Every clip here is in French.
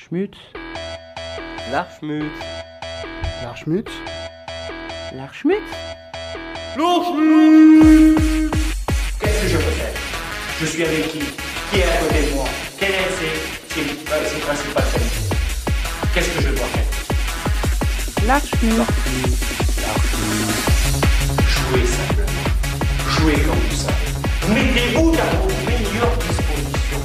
L'Archmut. L'Archmut. L'Archmut. L'Archmut. Qu'est-ce que je peux faire? Je suis avec qui? Qui est à côté de moi? Quelle est ses, ses, ses principales qualités Qu'est-ce que je dois faire? L'Archmut. Jouer simplement. Jouer comme vous savez. Mettez-vous à vos meilleures dispositions.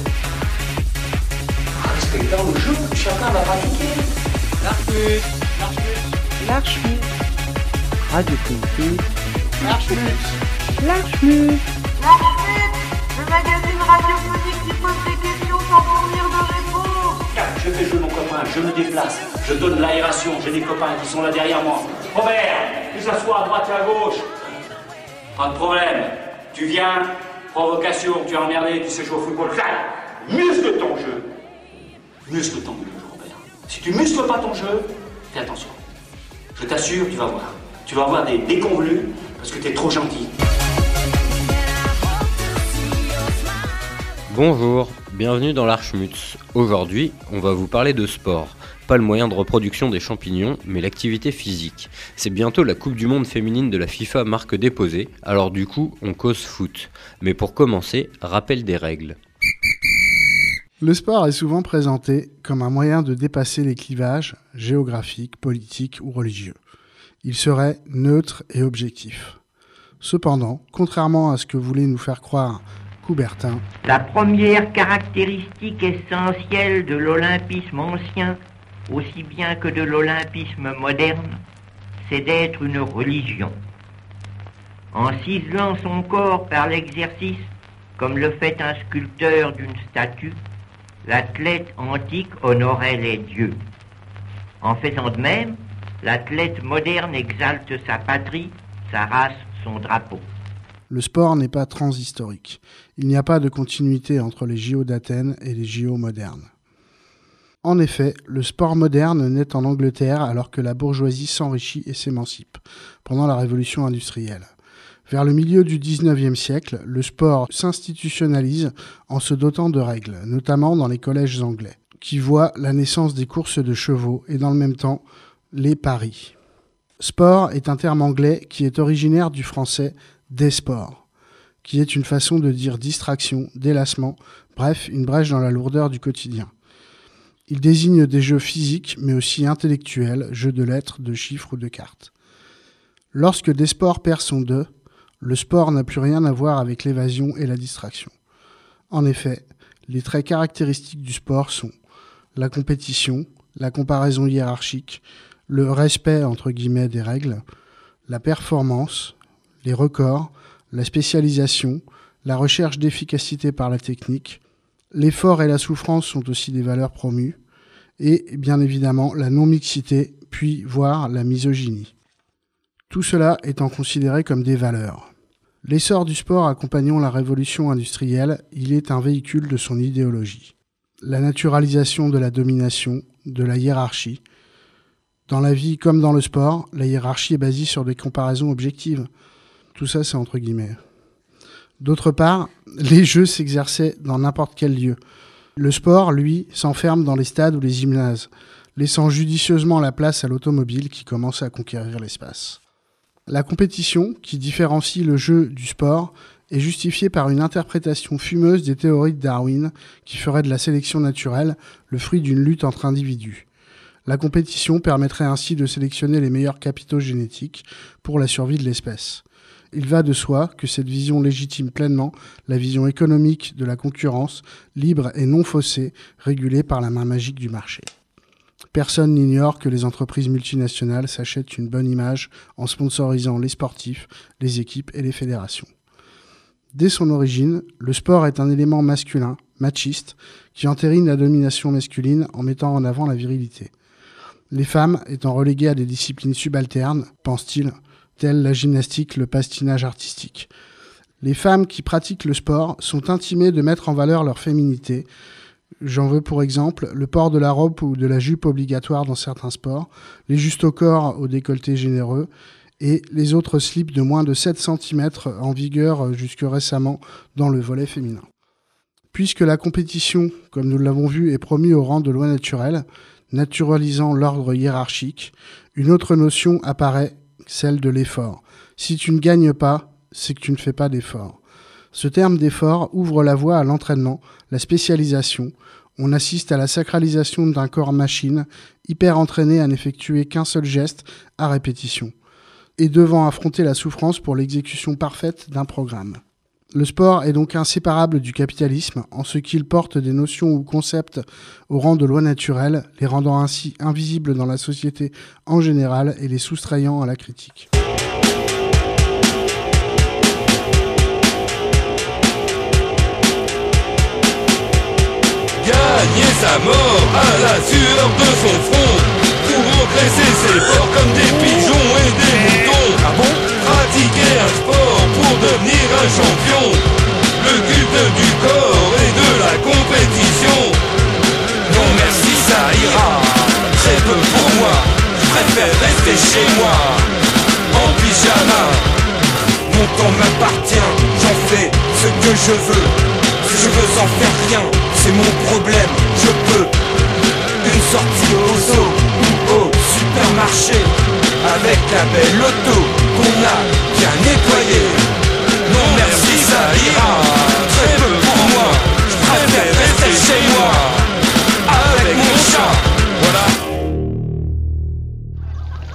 En respectant le jeu chacun va pratiquer. L'Archmut. L'Archmut. Radio. L'Archmut. L'Archmut. Le magazine radiophonique qui pose des questions sans fournir de réponse. Je fais jouer mon copain, je me déplace, je donne l'aération, j'ai des copains qui sont là derrière moi. Robert, tu s'assois à droite et à gauche. Pas de problème. Tu viens, provocation, tu es emmerdé, tu sais jouer au football. Muscle ton jeu. Muscle tu muscles pas ton jeu, fais attention. Je t'assure, tu vas voir. Tu vas avoir des déconvenus parce que tu es trop gentil. Bonjour, bienvenue dans l'Archmutz. Aujourd'hui, on va vous parler de sport. Pas le moyen de reproduction des champignons, mais l'activité physique. C'est bientôt la Coupe du Monde féminine de la FIFA marque déposée, alors du coup, on cause foot. Mais pour commencer, rappel des règles. Le sport est souvent présenté comme un moyen de dépasser les clivages géographiques, politiques ou religieux. Il serait neutre et objectif. Cependant, contrairement à ce que voulait nous faire croire Coubertin, La première caractéristique essentielle de l'olympisme ancien, aussi bien que de l'olympisme moderne, c'est d'être une religion. En ciselant son corps par l'exercice, comme le fait un sculpteur d'une statue, l'athlète antique honorait les dieux. En faisant de même, l'athlète moderne exalte sa patrie, sa race, son drapeau. le sport n'est pas transhistorique. Il n'y a pas de continuité entre les JO d'Athènes et les JO modernes. En effet, le sport moderne naît en Angleterre alors que la bourgeoisie s'enrichit et s'émancipe pendant la révolution industrielle. Vers le milieu du XIXe siècle, le sport s'institutionnalise en se dotant de règles, notamment dans les collèges anglais, qui voient la naissance des courses de chevaux et dans le même temps les paris. Sport est un terme anglais qui est originaire du français des sports, qui est une façon de dire distraction, délassement, bref, une brèche dans la lourdeur du quotidien. Il désigne des jeux physiques, mais aussi intellectuels, jeux de lettres, de chiffres ou de cartes. Lorsque des sports perd son deux, le sport n'a plus rien à voir avec l'évasion et la distraction. En effet, les traits caractéristiques du sport sont la compétition, la comparaison hiérarchique, le respect entre guillemets des règles, la performance, les records, la spécialisation, la recherche d'efficacité par la technique, l'effort et la souffrance sont aussi des valeurs promues, et bien évidemment la non-mixité, puis voire la misogynie. Tout cela étant considéré comme des valeurs. L'essor du sport accompagnant la révolution industrielle, il est un véhicule de son idéologie. La naturalisation de la domination, de la hiérarchie. Dans la vie comme dans le sport, la hiérarchie est basée sur des comparaisons objectives. Tout ça, c'est entre guillemets. D'autre part, les jeux s'exerçaient dans n'importe quel lieu. Le sport, lui, s'enferme dans les stades ou les gymnases, laissant judicieusement la place à l'automobile qui commence à conquérir l'espace. La compétition, qui différencie le jeu du sport, est justifiée par une interprétation fumeuse des théories de Darwin qui ferait de la sélection naturelle le fruit d'une lutte entre individus. La compétition permettrait ainsi de sélectionner les meilleurs capitaux génétiques pour la survie de l'espèce. Il va de soi que cette vision légitime pleinement la vision économique de la concurrence, libre et non faussée, régulée par la main magique du marché. Personne n'ignore que les entreprises multinationales s'achètent une bonne image en sponsorisant les sportifs, les équipes et les fédérations. Dès son origine, le sport est un élément masculin, machiste, qui entérine la domination masculine en mettant en avant la virilité. Les femmes étant reléguées à des disciplines subalternes, pense-t-il, telles la gymnastique, le pastinage artistique. Les femmes qui pratiquent le sport sont intimées de mettre en valeur leur féminité. J'en veux pour exemple le port de la robe ou de la jupe obligatoire dans certains sports, les justes au corps au décolleté généreux, et les autres slips de moins de 7 cm en vigueur jusque récemment dans le volet féminin. Puisque la compétition, comme nous l'avons vu, est promue au rang de loi naturelle, naturalisant l'ordre hiérarchique, une autre notion apparaît, celle de l'effort. Si tu ne gagnes pas, c'est que tu ne fais pas d'effort. Ce terme d'effort ouvre la voie à l'entraînement, la spécialisation. On assiste à la sacralisation d'un corps machine, hyper entraîné à n'effectuer qu'un seul geste à répétition, et devant affronter la souffrance pour l'exécution parfaite d'un programme. Le sport est donc inséparable du capitalisme en ce qu'il porte des notions ou concepts au rang de loi naturelle, les rendant ainsi invisibles dans la société en général et les soustrayant à la critique. Gagner sa mort à la sueur de son front. Pour engraisser ses porcs comme des pigeons et des moutons. Ah bon Pratiquer un sport pour devenir un champion. Le culte du corps et de la compétition. Non merci ça ira. Très peu pour moi. Je préfère rester chez moi. En pyjama. Mon temps m'appartient. J'en fais ce que je veux. Si je veux en faire rien c'est mon problème, je peux Une sortie au zoo ou au supermarché Avec la belle auto qu'on a bien nettoyée. Non merci ça ira Très peu pour moi. Je préfère rester chez moi Avec mon chat. Voilà.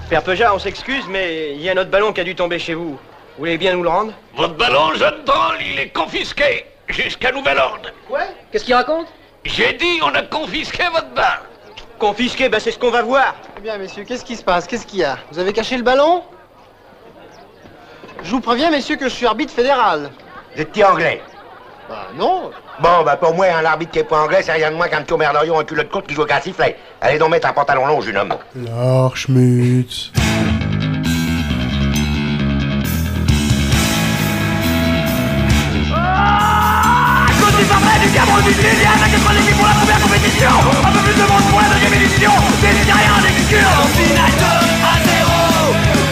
Père Peugeat, on s'excuse, mais il y a notre ballon qui a dû tomber chez vous. Vous voulez bien nous le rendre? Votre ballon, jeune drôle, il est confisqué Jusqu'à nouvel ordre. Ouais Qu'est-ce qu'il raconte? J'ai dit, on a confisqué votre balle. Confisqué, ben c'est ce qu'on va voir. Eh bien, messieurs, qu'est-ce qui se passe? Qu'est-ce qu'il y a? Vous avez caché le ballon? Je vous préviens, messieurs, que je suis arbitre fédéral. Vous êtes anglais? Bah non. Bon, bah pour moi, un arbitre qui est pas anglais, c'est rien de moins qu'un petit merdorion en culotte courte qui joue qu'un sifflet. Allez donc mettre un pantalon long, jeune homme. Larschmutz. Côté parfait du Cameroun du Sud, avec trois équipes pour la première compétition. Un peu plus de monde pour la deuxième édition. Des Nigériens, des Kurdes. En finale 2 à 0.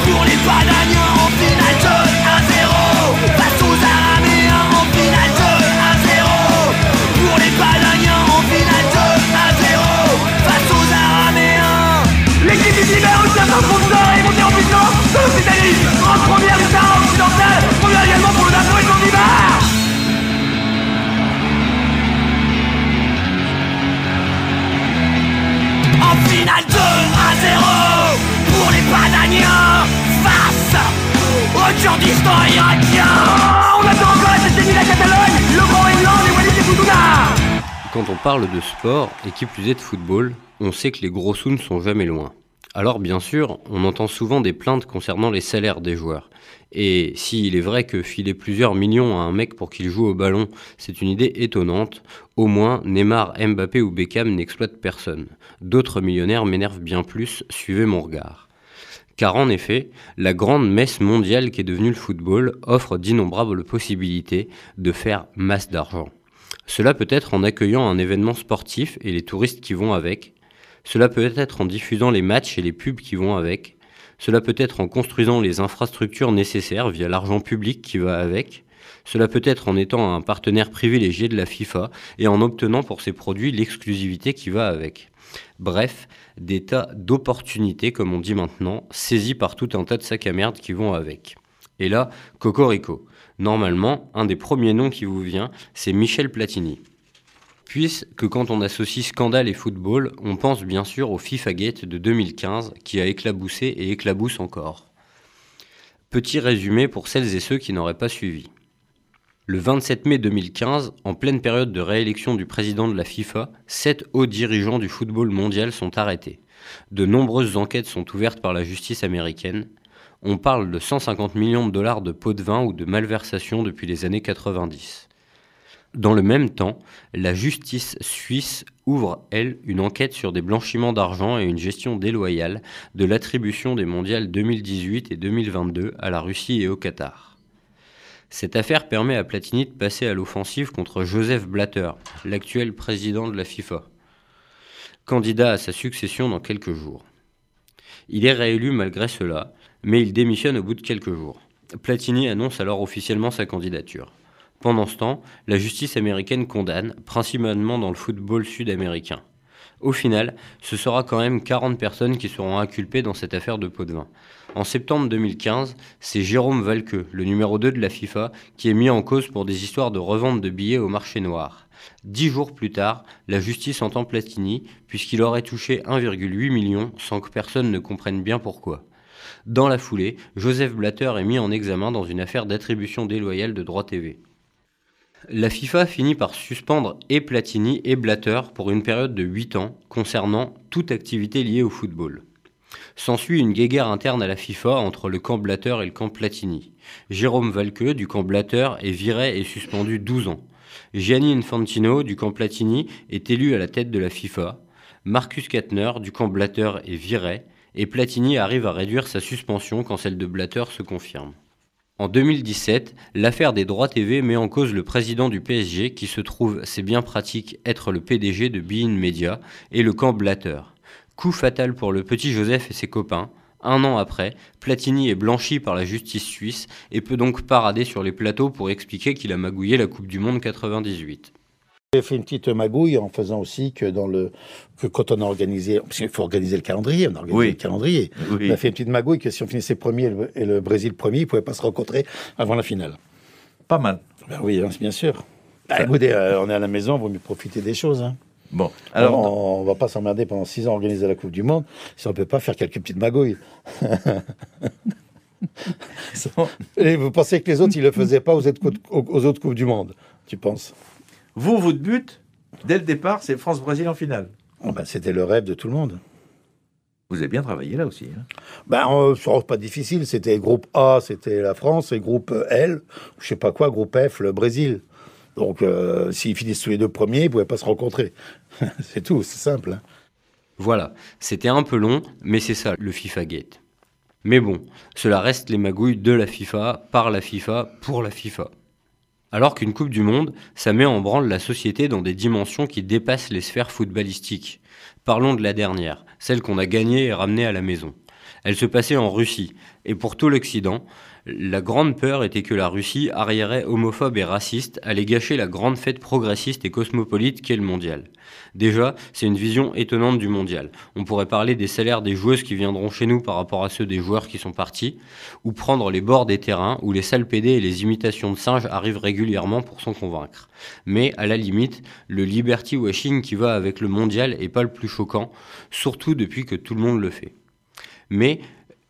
Pour les Pananiens, en finale 2 à 0. Face aux Araméens, en finale 2 à 0. Pour les Pananiens, en finale 2 à 0. Face aux Araméens. L'équipe du Tibet, au certain sponsor, est montée en puissance dans l'Occitanie. En première du Sahara occidental. Première également En finale 2 à 0 pour les Pananiens face au Kurdistan irakien. On attend encore la décennie la Catalogne, le Grand England et Walid et. Quand on parle de sport, et qui plus est de football, on sait que les gros sous ne sont jamais loin. Alors bien sûr, on entend souvent des plaintes concernant les salaires des joueurs. Et s'il est vrai que filer plusieurs millions à un mec pour qu'il joue au ballon, c'est une idée étonnante, au moins Neymar, Mbappé ou Beckham n'exploitent personne. D'autres millionnaires m'énervent bien plus, suivez mon regard. Car en effet, la grande messe mondiale qui est devenue le football offre d'innombrables possibilités de faire masse d'argent. Cela peut être en accueillant un événement sportif et les touristes qui vont avec. Cela peut être en diffusant les matchs et les pubs qui vont avec. Cela peut être en construisant les infrastructures nécessaires via l'argent public qui va avec. Cela peut être en étant un partenaire privilégié de la FIFA et en obtenant pour ses produits l'exclusivité qui va avec. Bref, des tas d'opportunités, comme on dit maintenant, saisies par tout un tas de sacs à merde qui vont avec. Et là, Cocorico. Normalement, un des premiers noms qui vous vient, c'est Michel Platini. Puisque quand on associe scandale et football, on pense bien sûr au FIFA Gate de 2015 qui a éclaboussé et éclabousse encore. Petit résumé pour celles et ceux qui n'auraient pas suivi. Le 27 mai 2015, en pleine période de réélection du président de la FIFA, sept hauts dirigeants du football mondial sont arrêtés. De nombreuses enquêtes sont ouvertes par la justice américaine. On parle de 150 millions de dollars de pots de vin ou de malversations depuis les années 90. Dans le même temps, la justice suisse ouvre, elle, une enquête sur des blanchiments d'argent et une gestion déloyale de l'attribution des mondiales 2018 et 2022 à la Russie et au Qatar. Cette affaire permet à Platini de passer à l'offensive contre Joseph Blatter, l'actuel président de la FIFA, candidat à sa succession dans quelques jours. Il est réélu malgré cela, mais il démissionne au bout de quelques jours. Platini annonce alors officiellement sa candidature. Pendant ce temps, la justice américaine condamne, principalement dans le football sud-américain. Au final, ce sera quand même 40 personnes qui seront inculpées dans cette affaire de pot de vin. En septembre 2015, c'est Jérôme Valqueux, le numéro 2 de la FIFA, qui est mis en cause pour des histoires de revente de billets au marché noir. Dix jours plus tard, la justice entend Platini, puisqu'il aurait touché 1,8 million sans que personne ne comprenne bien pourquoi. Dans la foulée, Joseph Blatter est mis en examen dans une affaire d'attribution déloyale de droits TV. La FIFA finit par suspendre et Platini et Blatter pour une période de 8 ans concernant toute activité liée au football. S'ensuit une guéguerre interne à la FIFA entre le camp Blatter et le camp Platini. Jérôme Valqueux du camp Blatter est viré et suspendu 12 ans. Gianni Infantino du camp Platini est élu à la tête de la FIFA. Marcus Katner du camp Blatter est viré et Platini arrive à réduire sa suspension quand celle de Blatter se confirme. En 2017, l'affaire des droits TV met en cause le président du PSG qui se trouve, c'est bien pratique, être le PDG de Bein Media et le camp Blatter. Coup fatal pour le petit Joseph et ses copains. Un an après, Platini est blanchi par la justice suisse et peut donc parader sur les plateaux pour expliquer qu'il a magouillé la Coupe du Monde 98. J'ai fait une petite magouille en faisant aussi que dans le que quand on a organisé, parce qu'il faut organiser le calendrier, on a organisé Oui. le calendrier. Oui. On a fait une petite magouille que si on finissait premier et le, et le Brésil premier, ils pouvaient pas se rencontrer avant la finale. Pas mal. Ben oui, hein, bien sûr. Bah, écoutez, euh, on est à la maison, il vaut mieux profiter des choses. Hein. Bon, alors on, on va pas s'emmerder pendant six ans à organiser la Coupe du Monde si on peut pas faire quelques petites magouilles. Et vous pensez que les autres, ils le faisaient pas aux autres, coupes- aux autres Coupes du Monde Tu penses? Vous, votre but, dès le départ, c'est France-Brésil en finale. Oh, ben, C'était le rêve de tout le monde. Vous avez bien travaillé là aussi. hein. Ben, euh, pas difficile. C'était groupe A, c'était la France, et groupe L, je sais pas quoi, groupe F, le Brésil. Donc, euh, s'ils finissent tous les deux premiers, ils pouvaient pas se rencontrer. c'est tout, c'est simple. hein. Voilà, c'était un peu long, mais c'est ça le FIFA Gate. Mais bon, cela reste les magouilles de la FIFA, par la FIFA, pour la FIFA. Alors qu'une Coupe du Monde, ça met en branle la société dans des dimensions qui dépassent les sphères footballistiques. Parlons de la dernière, celle qu'on a gagnée et ramenée à la maison. Elle se passait en Russie, et pour tout l'Occident, la grande peur était que la Russie, arriérée homophobe et raciste, allait gâcher la grande fête progressiste et cosmopolite qu'est le mondial. Déjà, c'est une vision étonnante du mondial. On pourrait parler des salaires des joueuses qui viendront chez nous par rapport à ceux des joueurs qui sont partis, ou prendre les bords des terrains où les sales PD et les imitations de singes arrivent régulièrement pour s'en convaincre. Mais à la limite, le liberty washing qui va avec le mondial est pas le plus choquant, surtout depuis que tout le monde le fait. Mais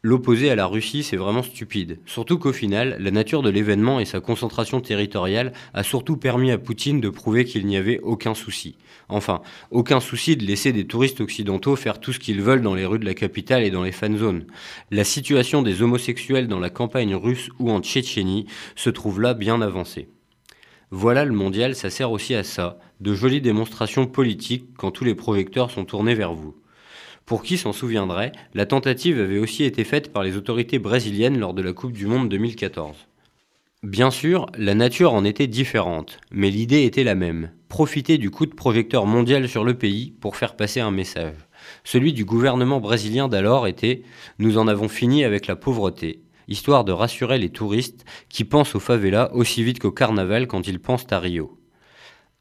l'opposé à la Russie, c'est vraiment stupide. Surtout qu'au final, la nature de l'événement et sa concentration territoriale a surtout permis à Poutine de prouver qu'il n'y avait aucun souci. Enfin, aucun souci de laisser des touristes occidentaux faire tout ce qu'ils veulent dans les rues de la capitale et dans les fan zones. La situation des homosexuels dans la campagne russe ou en Tchétchénie se trouve là bien avancée. Voilà le mondial, ça sert aussi à ça, de jolies démonstrations politiques quand tous les projecteurs sont tournés vers vous. Pour qui s'en souviendrait, la tentative avait aussi été faite par les autorités brésiliennes lors de la Coupe du Monde 2014. Bien sûr, la nature en était différente, mais l'idée était la même. Profiter du coup de projecteur mondial sur le pays pour faire passer un message. Celui du gouvernement brésilien d'alors était ⁇ Nous en avons fini avec la pauvreté ⁇ histoire de rassurer les touristes qui pensent aux favelas aussi vite qu'au carnaval quand ils pensent à Rio.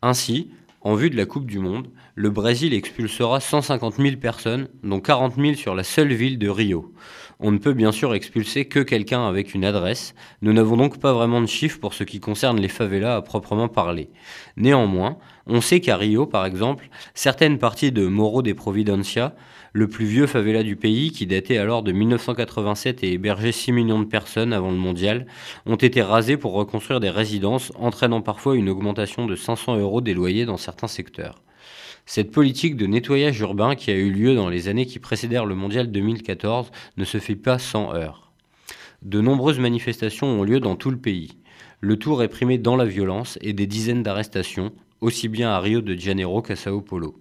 Ainsi, en vue de la Coupe du Monde, le Brésil expulsera 150 000 personnes, dont 40 000 sur la seule ville de Rio. On ne peut bien sûr expulser que quelqu'un avec une adresse, nous n'avons donc pas vraiment de chiffres pour ce qui concerne les favelas à proprement parler. Néanmoins, on sait qu'à Rio, par exemple, certaines parties de Morro de Providencia, le plus vieux favela du pays, qui datait alors de 1987 et hébergeait 6 millions de personnes avant le mondial, ont été rasées pour reconstruire des résidences, entraînant parfois une augmentation de 500 euros des loyers dans certains secteurs. Cette politique de nettoyage urbain qui a eu lieu dans les années qui précédèrent le mondial 2014 ne se fait pas sans heurts. De nombreuses manifestations ont lieu dans tout le pays. Le tout réprimé dans la violence et des dizaines d'arrestations, aussi bien à Rio de Janeiro qu'à Sao Paulo.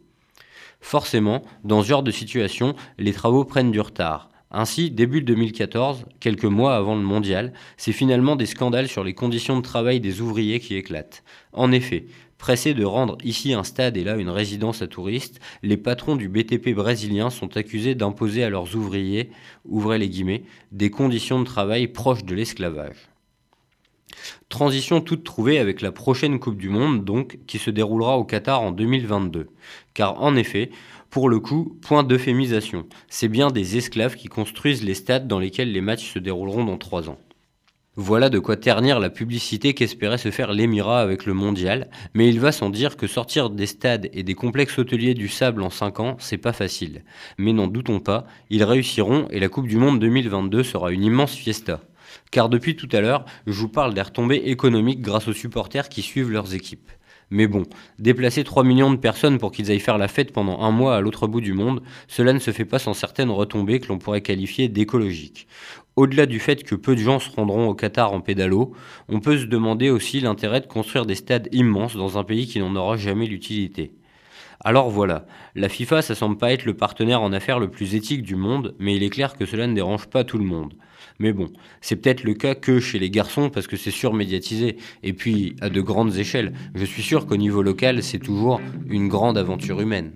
Forcément, dans ce genre de situation, les travaux prennent du retard. Ainsi, début 2014, quelques mois avant le mondial, c'est finalement des scandales sur les conditions de travail des ouvriers qui éclatent. En effet, pressés de rendre ici un stade et là une résidence à touristes, les patrons du BTP brésilien sont accusés d'imposer à leurs ouvriers, ouvrez les guillemets, des conditions de travail proches de l'esclavage. Transition toute trouvée avec la prochaine Coupe du Monde, donc, qui se déroulera au Qatar en 2022. Car en effet, pour le coup, point d'euphémisation, c'est bien des esclaves qui construisent les stades dans lesquels les matchs se dérouleront dans trois ans. Voilà de quoi ternir la publicité qu'espérait se faire l'Émirat avec le mondial, mais il va sans dire que sortir des stades et des complexes hôteliers du sable en 5 ans, c'est pas facile. Mais n'en doutons pas, ils réussiront et la Coupe du Monde 2022 sera une immense fiesta. Car depuis tout à l'heure, je vous parle des retombées économiques grâce aux supporters qui suivent leurs équipes. Mais bon, déplacer 3 millions de personnes pour qu'ils aillent faire la fête pendant un mois à l'autre bout du monde, cela ne se fait pas sans certaines retombées que l'on pourrait qualifier d'écologiques. Au-delà du fait que peu de gens se rendront au Qatar en pédalo, on peut se demander aussi l'intérêt de construire des stades immenses dans un pays qui n'en aura jamais l'utilité. Alors voilà, la FIFA ça semble pas être le partenaire en affaires le plus éthique du monde, mais il est clair que cela ne dérange pas tout le monde. Mais bon, c'est peut-être le cas que chez les garçons parce que c'est surmédiatisé. Et puis, à de grandes échelles, je suis sûr qu'au niveau local, c'est toujours une grande aventure humaine.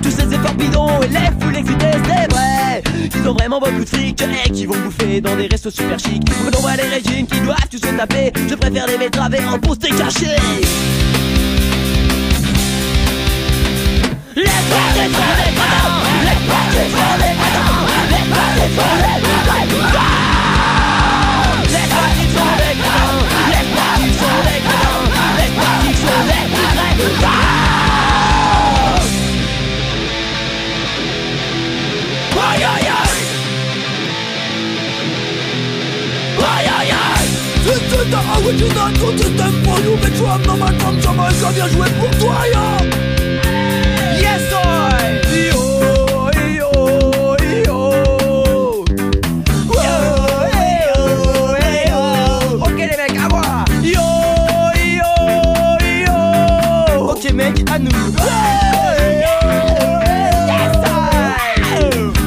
Tous ces efforts bidons et les foules C'est vrai. Ils ont vraiment beaucoup de fric Et qui vont bouffer dans des restos super chics. On voit les régimes qui doivent tous se taper. Je préfère les betteraves en poster caché Les Les Les Les Les This is the original good system for you Make sure I'm no man from Jamaica Viens jouer pour toi, yo. Yes, I Yo, yo, yo. Yo, Ok les mecs, à moi. Yo, yo, yo. Ok mec, à nous.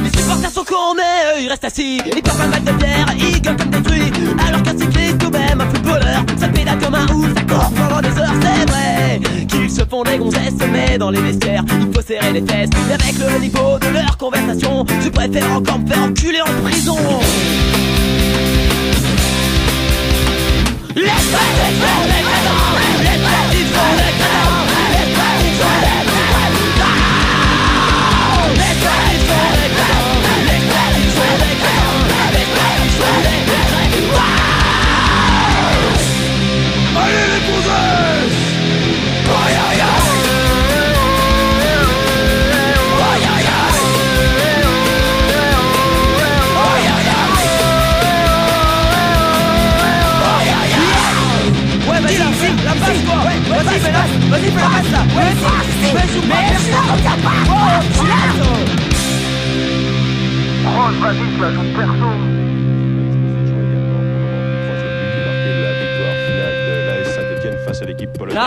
Les supporters sont cons mais eux ils restent assis. Ils portent un mal de bière, ils gueulent comme détruits Alors qu'un cycliste ouf, court pendant des heures C'est vrai qu'ils se font des gonzesses Mais dans les vestiaires, il faut serrer les fesses Et avec le niveau de leur conversation Je préfère encore me faire enculer en prison sont des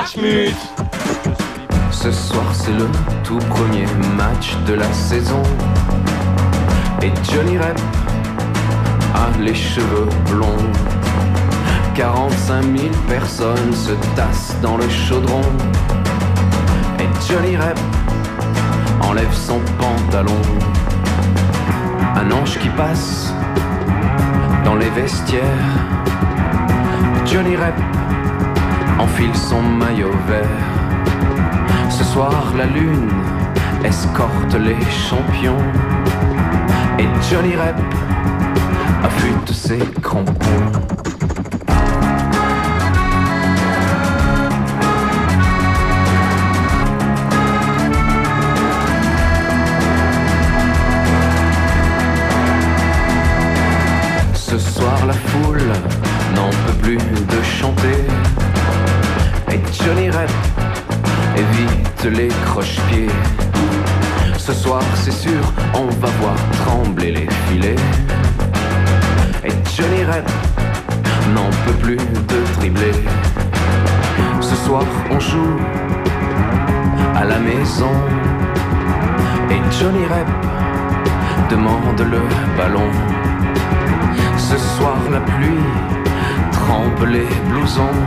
Ce soir c'est le tout premier match de la saison. Et Johnny Rep a les cheveux blonds. 45 000 personnes se tassent dans le chaudron. Et Johnny Rep enlève son pantalon. Un ange qui passe dans les vestiaires. Johnny Rep enfile son maillot vert. Ce soir, la lune escorte les champions. Et Johnny Rep affûte ses crampons. C'est sûr, on va voir trembler les filets. Et Johnny Rep n'en peut plus de tribler. Ce soir, on joue à la maison. Et Johnny Rep demande le ballon. Ce soir, la pluie trempe les blousons.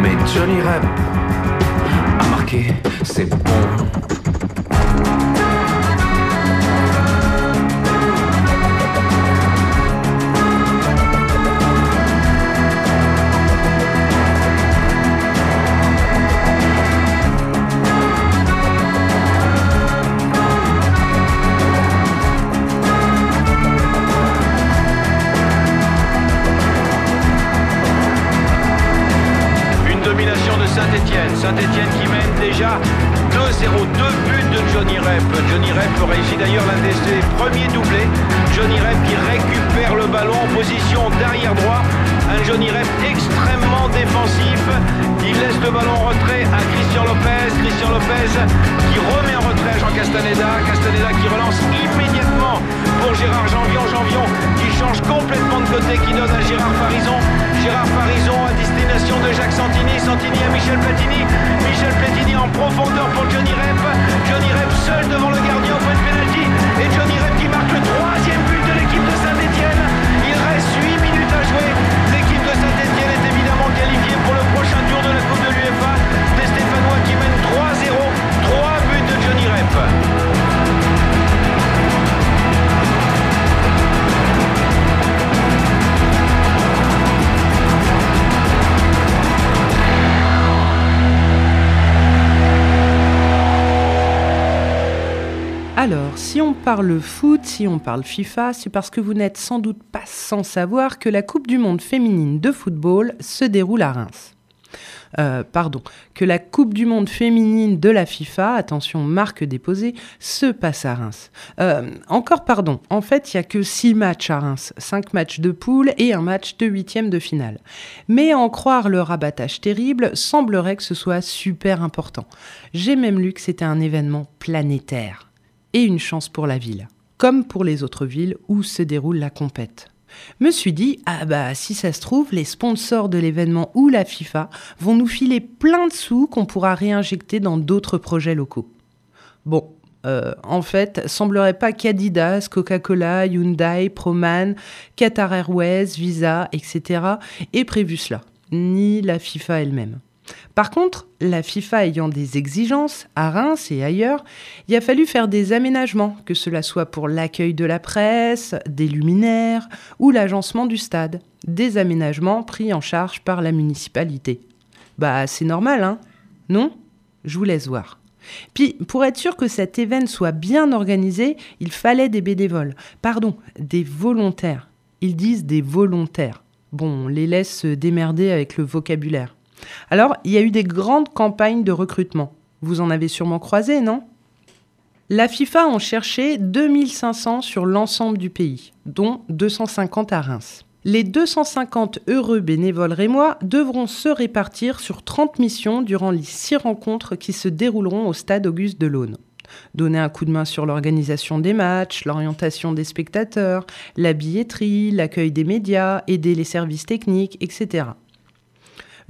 Mais Johnny Rep a marqué, c'est bon. Déjà 2-0. Deux buts de Johnny Rep. Johnny Rep réussit d'ailleurs l'un de ses premiers doublés. Johnny Rep qui récupère le ballon en position d'arrière droit. Un Johnny Rep extrêmement défensif. Il laisse le ballon en retrait à Christian Lopez. Christian Lopez qui remet en retrait à Jean Castaneda. Castaneda qui relance immédiatement pour Gérard Janvion. Janvion qui change complètement de côté, qui donne à Gérard Farison. Gérard Farison à destination de Jacques Santini. Santini à Michel Platini. Michel Platini en profondeur pour Johnny Rep. Johnny Rep seul devant le gardien au point de pénalty. Et Johnny Rep qui marque le troisième but de l'équipe de Saint-Etienne. Il reste 8 minutes à jouer. L'équipe de Saint-Etienne est évidemment qualifiée pour le prochain tour de la Coupe de l'UEFA. Des Stéphanois qui mènent 3-0. 3 buts de Johnny Rep. Alors, si on parle foot, si on parle FIFA, c'est parce que vous n'êtes sans doute pas sans savoir que la Coupe du Monde féminine de football se déroule à Reims. Euh, pardon, que la Coupe du Monde féminine de la FIFA, attention, marque déposée, se passe à Reims. Euh, encore pardon, en fait, il n'y a que 6 matchs à Reims, 5 matchs de poule et un match de huitième de finale. Mais en croire le rabattage terrible, semblerait que ce soit super important. J'ai même lu que c'était un événement planétaire. Et une chance pour la ville, comme pour les autres villes où se déroule la compète. Me suis dit, ah bah si ça se trouve, les sponsors de l'événement ou la FIFA vont nous filer plein de sous qu'on pourra réinjecter dans d'autres projets locaux. Bon, euh, en fait, semblerait pas qu'Adidas, Coca-Cola, Hyundai, Proman, Qatar Airways, Visa, etc. aient prévu cela, ni la FIFA elle-même. Par contre, la FIFA ayant des exigences, à Reims et ailleurs, il a fallu faire des aménagements, que cela soit pour l'accueil de la presse, des luminaires ou l'agencement du stade. Des aménagements pris en charge par la municipalité. Bah, c'est normal, hein Non? Je vous laisse voir. Puis, pour être sûr que cet événement soit bien organisé, il fallait des bénévoles. Pardon, des volontaires. Ils disent des volontaires. Bon, on les laisse se démerder avec le vocabulaire. Alors, il y a eu des grandes campagnes de recrutement. Vous en avez sûrement croisé, non? La FIFA en cherchait 2500 sur l'ensemble du pays, dont 250 à Reims. Les 250 heureux bénévoles rémois devront se répartir sur 30 missions durant les 6 rencontres qui se dérouleront au stade Auguste de l'Aune. Donner un coup de main sur l'organisation des matchs, l'orientation des spectateurs, la billetterie, l'accueil des médias, aider les services techniques, etc.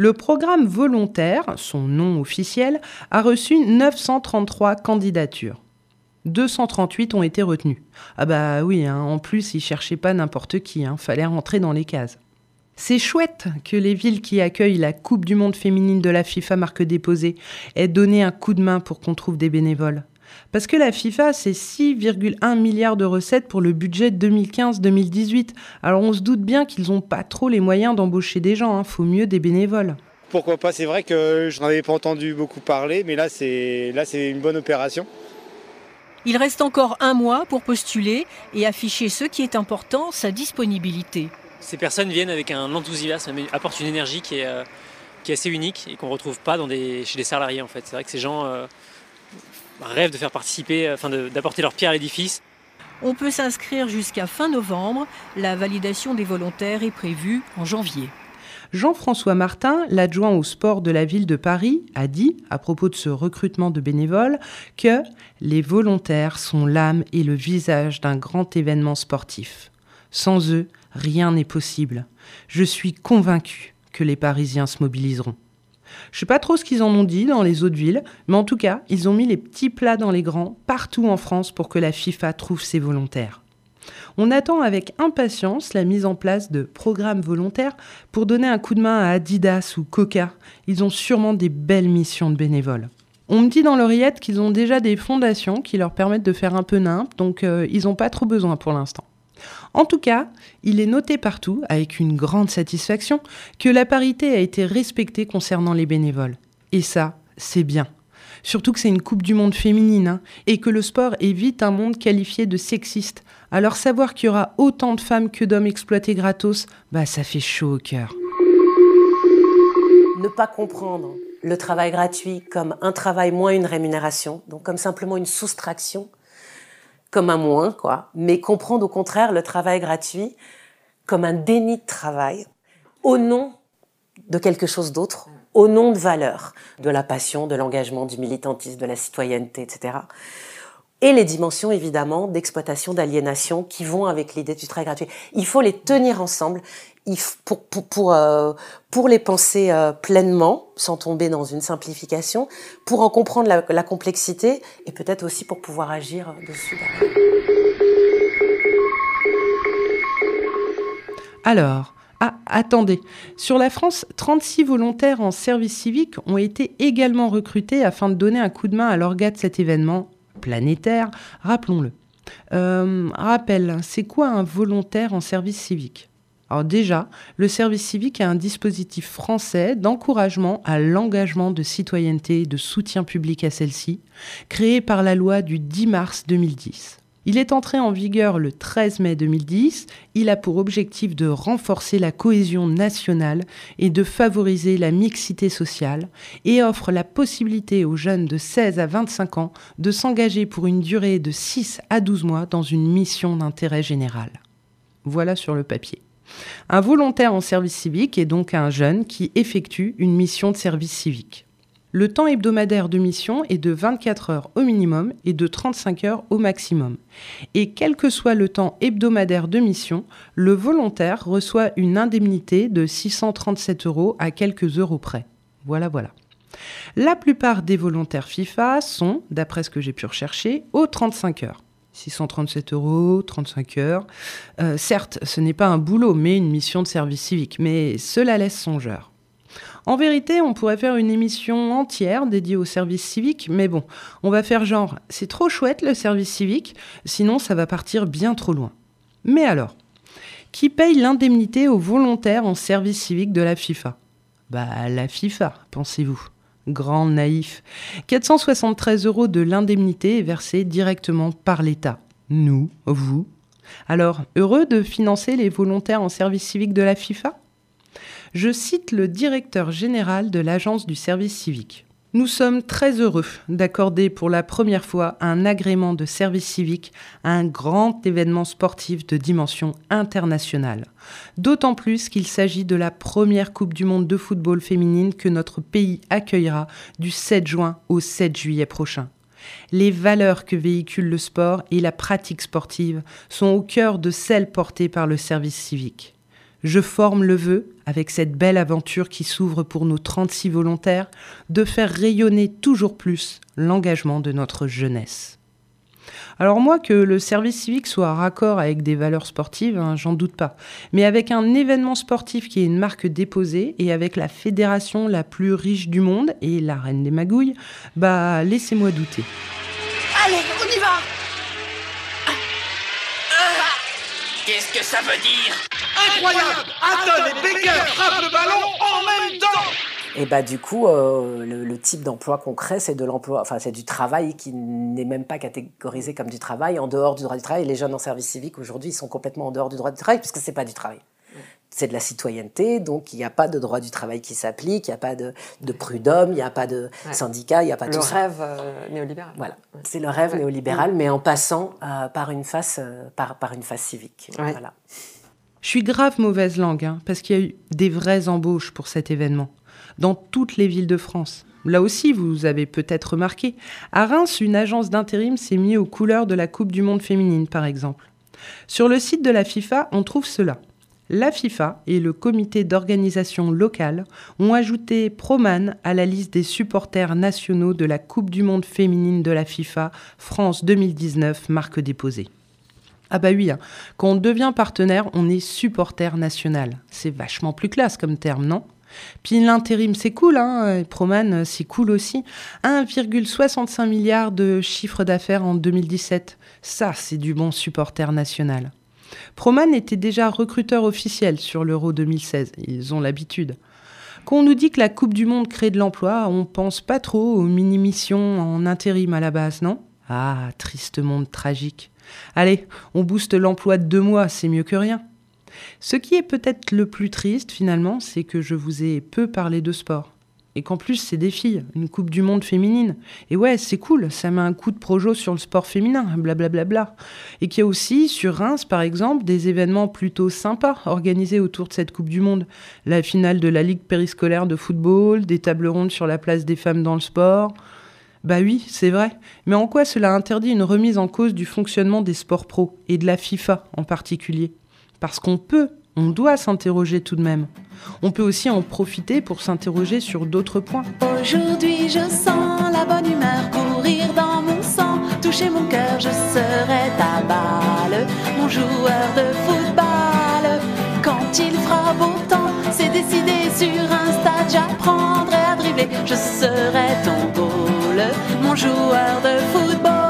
Le programme volontaire, son nom officiel, a reçu 933 candidatures. 238 ont été retenues. Ah bah oui, hein, en plus, ils cherchaient pas n'importe qui, hein, fallait rentrer dans les cases. C'est chouette que les villes qui accueillent la Coupe du Monde féminine de la FIFA marque déposée aient donné un coup de main pour qu'on trouve des bénévoles. Parce que la FIFA, c'est 6,1 milliards de recettes pour le budget 2015-2018. Alors on se doute bien qu'ils n'ont pas trop les moyens d'embaucher des gens, hein. faut mieux des bénévoles. Pourquoi pas? C'est vrai que je n'en avais pas entendu beaucoup parler, mais là c'est là c'est une bonne opération. Il reste encore un mois pour postuler et afficher ce qui est important, sa disponibilité. Ces personnes viennent avec un enthousiasme, apportent une énergie qui est, euh, qui est assez unique et qu'on ne retrouve pas dans des, chez les salariés en fait. C'est vrai que ces gens euh, rêvent de faire participer, enfin d'apporter leur pierre à l'édifice. On peut s'inscrire jusqu'à fin novembre. La validation des volontaires est prévue en janvier. Jean-François Martin, l'adjoint au sport de la ville de Paris, a dit, à propos de ce recrutement de bénévoles, que les volontaires sont l'âme et le visage d'un grand événement sportif. Sans eux, rien n'est possible. Je suis convaincu que les Parisiens se mobiliseront. Je sais pas trop ce qu'ils en ont dit dans les autres villes, mais en tout cas, ils ont mis les petits plats dans les grands partout en France pour que la FIFA trouve ses volontaires. On attend avec impatience la mise en place de programmes volontaires pour donner un coup de main à Adidas ou Coca. Ils ont sûrement des belles missions de bénévoles. On me dit dans l'oreillette qu'ils ont déjà des fondations qui leur permettent de faire un peu nimp, donc euh, ils n'ont pas trop besoin pour l'instant. En tout cas, il est noté partout, avec une grande satisfaction, que la parité a été respectée concernant les bénévoles. Et ça, c'est bien. Surtout que c'est une Coupe du Monde féminine, hein, et que le sport est vite un monde qualifié de sexiste. Alors savoir qu'il y aura autant de femmes que d'hommes exploités gratos, bah ça fait chaud au cœur. Ne pas comprendre le travail gratuit comme un travail moins une rémunération, donc comme simplement une soustraction, comme un moins, quoi, mais comprendre au contraire le travail gratuit comme un déni de travail au nom de quelque chose d'autre, au nom de valeurs, de la passion, de l'engagement, du militantisme, de la citoyenneté, etc. Et les dimensions, évidemment, d'exploitation, d'aliénation qui vont avec l'idée du travail gratuit. Il faut les tenir ensemble euh, pour les penser euh, pleinement, sans tomber dans une simplification, pour en comprendre la, complexité et peut-être aussi pour pouvoir agir dessus. Alors, ah, attendez. Sur la France, 36 volontaires en service civique ont été également recrutés afin de donner un coup de main à l'orga de cet événement planétaire, rappelons-le. Euh, rappel, c'est quoi un volontaire en service civique? Alors déjà, le service civique est un dispositif français d'encouragement à l'engagement de citoyenneté et de soutien public à celle-ci, créé par la loi du 10 mars 2010. Il est entré en vigueur le 13 mai 2010. Il a pour objectif de renforcer la cohésion nationale et de favoriser la mixité sociale et offre la possibilité aux jeunes de 16 à 25 ans de s'engager pour une durée de 6 à 12 mois dans une mission d'intérêt général. Voilà sur le papier. Un volontaire en service civique est donc un jeune qui effectue une mission de service civique. Le temps hebdomadaire de mission est de 24 heures au minimum et de 35 heures au maximum. Et quel que soit le temps hebdomadaire de mission, le volontaire reçoit une indemnité de 637 euros à quelques euros près. Voilà, voilà. La plupart des volontaires FIFA sont, d'après ce que j'ai pu rechercher, aux 35 heures. 637 euros, 35 heures. Euh, certes, ce n'est pas un boulot, mais une mission de service civique. Mais cela laisse songeur. En vérité, on pourrait faire une émission entière dédiée au service civique, mais bon, on va faire genre, c'est trop chouette le service civique, sinon ça va partir bien trop loin. Mais alors, qui paye l'indemnité aux volontaires en service civique de la FIFA? Bah la FIFA, pensez-vous? Grand naïf. 473 euros de l'indemnité est versée directement par l'État. Nous, vous. Alors, heureux de financer les volontaires en service civique de la FIFA? Je cite le directeur général de l'Agence du service civique. Nous sommes très heureux d'accorder pour la première fois un agrément de service civique à un grand événement sportif de dimension internationale. D'autant plus qu'il s'agit de la première Coupe du Monde de football féminine que notre pays accueillera du 7 juin au 7 juillet prochain. Les valeurs que véhicule le sport et la pratique sportive sont au cœur de celles portées par le service civique. Je forme le vœu, avec cette belle aventure qui s'ouvre pour nos 36 volontaires, de faire rayonner toujours plus l'engagement de notre jeunesse. Alors moi, que le service civique soit raccord avec des valeurs sportives, hein, j'en doute pas. Mais avec un événement sportif qui est une marque déposée et avec la fédération la plus riche du monde et la reine des magouilles, bah laissez-moi douter. Allez, on y va Qu'est-ce que ça veut dire Incroyable Hatton et Becker frappent le ballon en même temps Et bah du coup, euh, le, le type d'emploi qu'on crée, c'est de l'emploi, enfin c'est du travail qui n'est même pas catégorisé comme du travail en dehors du droit du travail. Les jeunes en service civique aujourd'hui, ils sont complètement en dehors du droit du travail puisque c'est pas du travail. C'est de la citoyenneté, donc il n'y a pas de droit du travail qui s'applique, il n'y a pas de, de prud'homme, il n'y a pas de Ouais. syndicat, il n'y a pas Le tout ça. rêve euh, néolibéral. Voilà, c'est le rêve Ouais. néolibéral, mais en passant euh, par une face, euh, par, par une face civique. Ouais. Voilà. Je suis grave mauvaise langue, hein, parce qu'il y a eu des vraies embauches pour cet événement, dans toutes les villes de France. Là aussi, vous avez peut-être remarqué, à Reims, une agence d'intérim s'est mise aux couleurs de la Coupe du Monde féminine, par exemple. Sur le site de la FIFA, on trouve cela. La FIFA et le comité d'organisation locale ont ajouté Proman à la liste des supporters nationaux de la Coupe du Monde féminine de la FIFA France 2019, marque déposée. Ah bah oui, hein. quand on devient partenaire, on est supporter national. C'est vachement plus classe comme terme, non? Puis l'intérim, c'est cool, hein Proman, c'est cool aussi. 1,65 milliard de chiffre d'affaires en 2017. Ça, c'est du bon supporter national. Proman était déjà recruteur officiel sur l'Euro 2016. Ils ont l'habitude. Quand on nous dit que la Coupe du Monde crée de l'emploi, on pense pas trop aux mini-missions en intérim à la base, non? Ah, triste monde tragique. Allez, on booste l'emploi de deux mois, c'est mieux que rien. Ce qui est peut-être le plus triste finalement, c'est que je vous ai peu parlé de sport. Et qu'en plus, c'est des filles, une Coupe du Monde féminine. Et ouais, c'est cool, ça met un coup de projo sur le sport féminin, blablabla. Bla bla bla. Et qu'il y a aussi, sur Reims par exemple, des événements plutôt sympas organisés autour de cette Coupe du Monde. La finale de la Ligue périscolaire de football, des tables rondes sur la place des femmes dans le sport. Bah oui, c'est vrai. Mais en quoi cela interdit une remise en cause du fonctionnement des sports pros, et de la FIFA en particulier? Parce qu'on peut on doit s'interroger tout de même. On peut aussi en profiter pour s'interroger sur d'autres points. Aujourd'hui, je sens la bonne humeur courir dans mon sang, toucher mon cœur, je serai ta balle, mon joueur de football. Quand il fera beau temps, c'est décidé sur un stade, j'apprendrai à dribbler, je serai ton goal, mon joueur de football.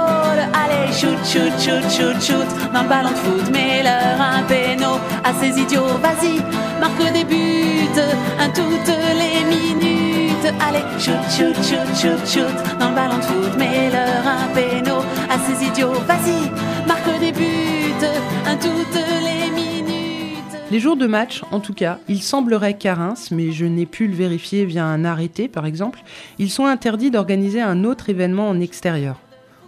Allez, shoot, shoot, shoot, shoot, shoot, le ballon de foot, mets-leur un péno. À ces idiots, vas-y, marque des buts, un toutes les minutes. Allez, shoot, shoot, shoot, shoot, shoot, dans le ballon de foot, mets-leur un péno. À ces idiots, vas-y, marque des buts, un toutes les minutes. Les jours de match, en tout cas, il semblerait qu'à Reims, mais je n'ai pu le vérifier via un arrêté par exemple, ils sont interdits d'organiser un autre événement en extérieur.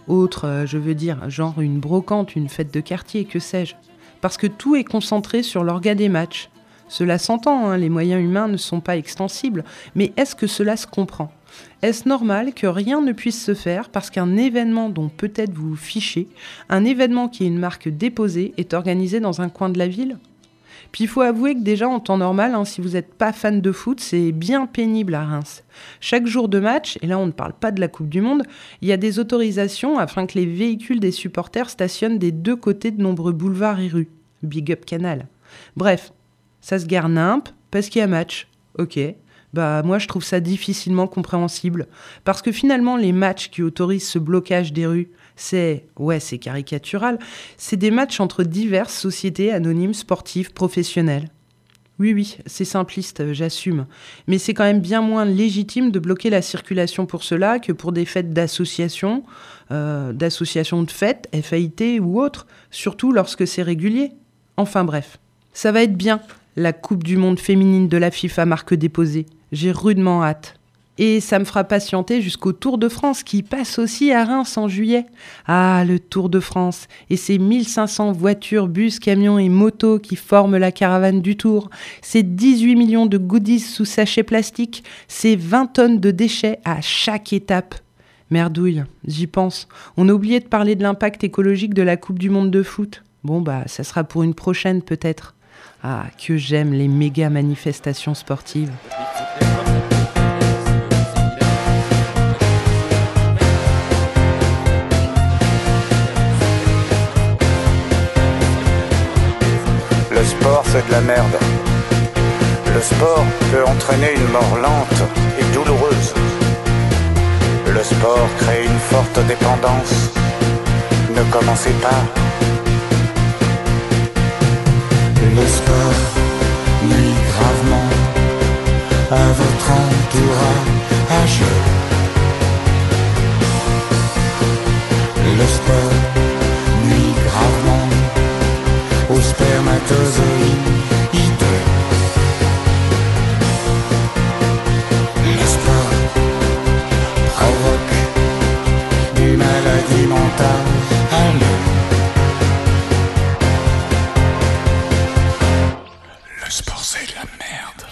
Autre, euh, je veux dire, genre une brocante, une fête de quartier, que sais-je. Parce que tout est concentré sur l'orga des matchs. Cela s'entend, hein, les moyens humains ne sont pas extensibles, mais est-ce que cela se comprend? Est-ce normal que rien ne puisse se faire parce qu'un événement dont peut-être vous vous fichez, un événement qui est une marque déposée, est organisé dans un coin de la ville? Puis il faut avouer que déjà en temps normal, hein, si vous n'êtes pas fan de foot, c'est bien pénible à Reims. Chaque jour de match, et là on ne parle pas de la Coupe du Monde, il y a des autorisations afin que les véhicules des supporters stationnent des deux côtés de nombreux boulevards et rues. Big up canal. Bref, ça se gare nimp parce qu'il y a match. Ok, bah moi je trouve ça difficilement compréhensible parce que finalement les matchs qui autorisent ce blocage des rues, c'est, ouais, c'est caricatural, c'est des matchs entre diverses sociétés anonymes sportives professionnelles. Oui, oui, c'est simpliste, j'assume. Mais c'est quand même bien moins légitime de bloquer la circulation pour cela que pour des fêtes d'associations, euh, d'associations de fêtes, FAIT ou autres, surtout lorsque c'est régulier. Enfin bref, ça va être bien, la Coupe du Monde féminine de la FIFA marque déposée. J'ai rudement hâte. Et ça me fera patienter jusqu'au Tour de France qui passe aussi à Reims en juillet. Ah, le Tour de France et ses 1500 voitures, bus, camions et motos qui forment la caravane du Tour. Ces 18 millions de goodies sous sachets plastique. Ces 20 tonnes de déchets à chaque étape. Merdouille, j'y pense. On a oublié de parler de l'impact écologique de la Coupe du Monde de foot. Bon, bah, ça sera pour une prochaine peut-être. Ah, que j'aime les méga manifestations sportives. Sport, c'est de la merde. Le sport peut entraîner une mort lente et douloureuse. Le sport crée une forte dépendance. Ne commencez pas. Le sport nuit gravement à votre entourage. Le sport spermatozoïde. N'est-ce pas provoque des maladies mentales. Le sport, c'est la merde.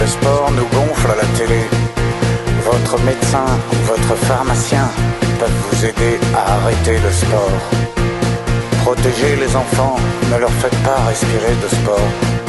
Le sport nous gonfle à la télé. Votre médecin votre pharmacien peuvent vous aider à arrêter le sport. Protégez les enfants, ne leur faites pas respirer de sport.